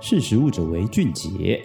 识时务者为俊杰。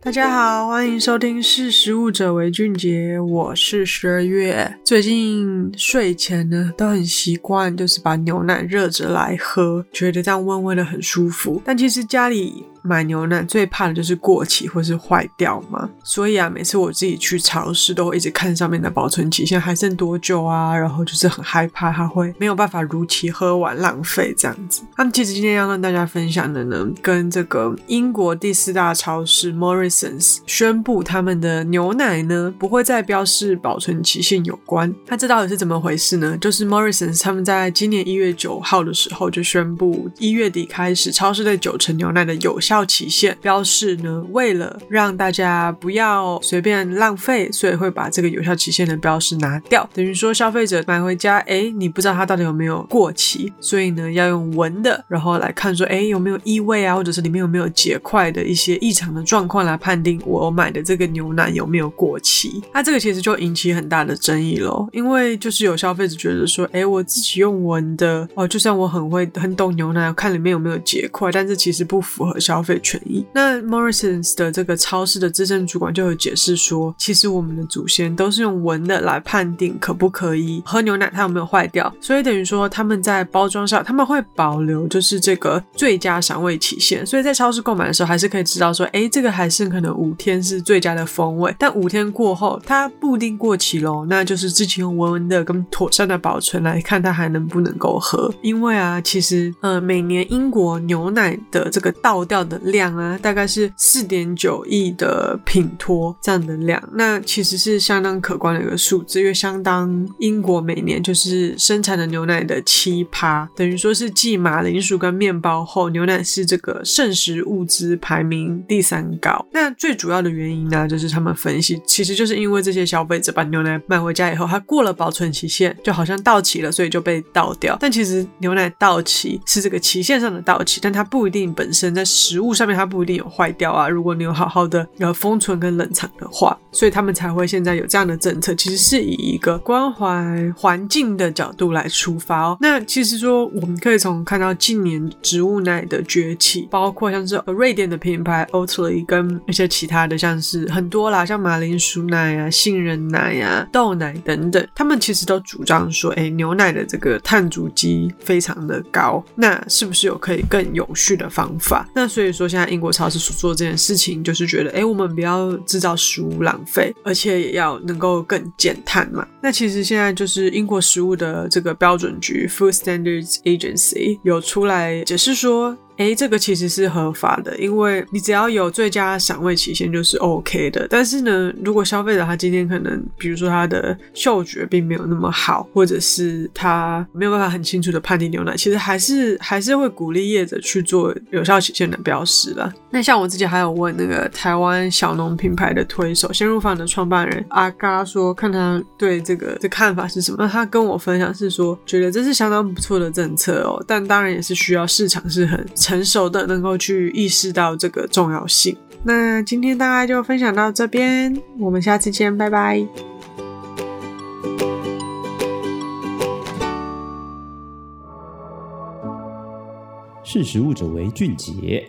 大家好，欢迎收听《识时务者为俊杰》，我是十二月。最近睡前呢，都很习惯就是把牛奶热着来喝，觉得这样温温的很舒服。但其实家里买牛奶最怕的就是过期或是坏掉嘛，所以啊，每次我自己去超市都会一直看上面的保存期限还剩多久啊，然后就是很害怕它会没有办法如期喝完浪费这样子。那么其实今天要跟大家分享的呢，跟这个英国第四大超市 Morrisons 宣布他们的牛奶呢不会再标示保存期限有关。那这到底是怎么回事呢？就是 Morrisons 他们在今年一月九号的时候就宣布，一月底开始超市对九成牛奶的有效期限标示呢，为了让大家不要随便浪费，所以会把这个有效期限的标示拿掉。等于说消费者买回家，哎，你不知道它到底有没有过期，所以呢要用闻的，然后来看说，哎，有没有异味啊，或者是里面有没有结块的一些异常的状况来判定我买的这个牛奶有没有过期。那这个其实就引起很大的争议咯，因为就是有消费者觉得说，哎，我自己用闻的哦，就算我很会很懂牛奶，看里面有没有结块，但是其实不符合消费。权益。那 Morrisons 的这个超市的资深主管就有解释说，其实我们的祖先都是用闻的来判定可不可以喝牛奶，它有没有坏掉。所以等于说他们在包装上他们会保留就是这个最佳赏味期限，所以在超市购买的时候还是可以知道说，哎，这个还剩可能五天是最佳的风味，但五天过后它不一定过期喽，那就是自己用闻闻的跟妥善的保存来看它还能不能够喝。因为啊，其实呃每年英国牛奶的这个倒掉的量啊，大概是四点九亿的品托这样的量，那其实是相当可观的一个数字，因为相当英国每年就是生产的牛奶的七趴，等于说是继马铃薯跟面包后，牛奶是这个剩食物资排名第三高。那最主要的原因呢，就是他们分析，其实就是因为这些消费者把牛奶买回家以后，它过了保存期限，就好像到期了，所以就被倒掉。但其实牛奶到期是这个期限上的到期，但它不一定本身在食植物。上面它不一定有坏掉啊，如果你有好好的要封存跟冷藏的话，所以他们才会现在有这样的政策，其实是以一个关怀环境的角度来出发哦。那其实说我们可以从看到近年植物奶的崛起，包括像是瑞典的品牌 Oatly 跟一些其他的，像是很多啦，像马铃薯奶啊、杏仁奶啊、豆奶等等，他们其实都主张说，哎，牛奶的这个碳足迹非常的高，那是不是有可以更有序的方法？那所以所以说。现在英国超市所做这件事情，就是觉得，哎，我们不要制造食物浪费，而且也要能够更减碳嘛。那其实现在就是英国食物的这个标准局 （Food Standards Agency） 有出来解释说。诶，这个其实是合法的，因为你只要有最佳赏味期限就是 OK 的。但是呢，如果消费者他今天可能，比如说他的嗅觉并没有那么好，或者是他没有办法很清楚的判定牛奶，其实还是还是会鼓励业者去做有效期限的标识啦。那像我自己还有问那个台湾小农品牌的推手鲜乳坊的创办人阿嘎说，看他对这个的看法是什么？他跟我分享是说，觉得这是相当不错的政策哦，但当然也是需要市场是很。成熟的能够去意识到这个重要性。那今天大概就分享到这边，我们下次见，拜拜。识时务者为俊杰。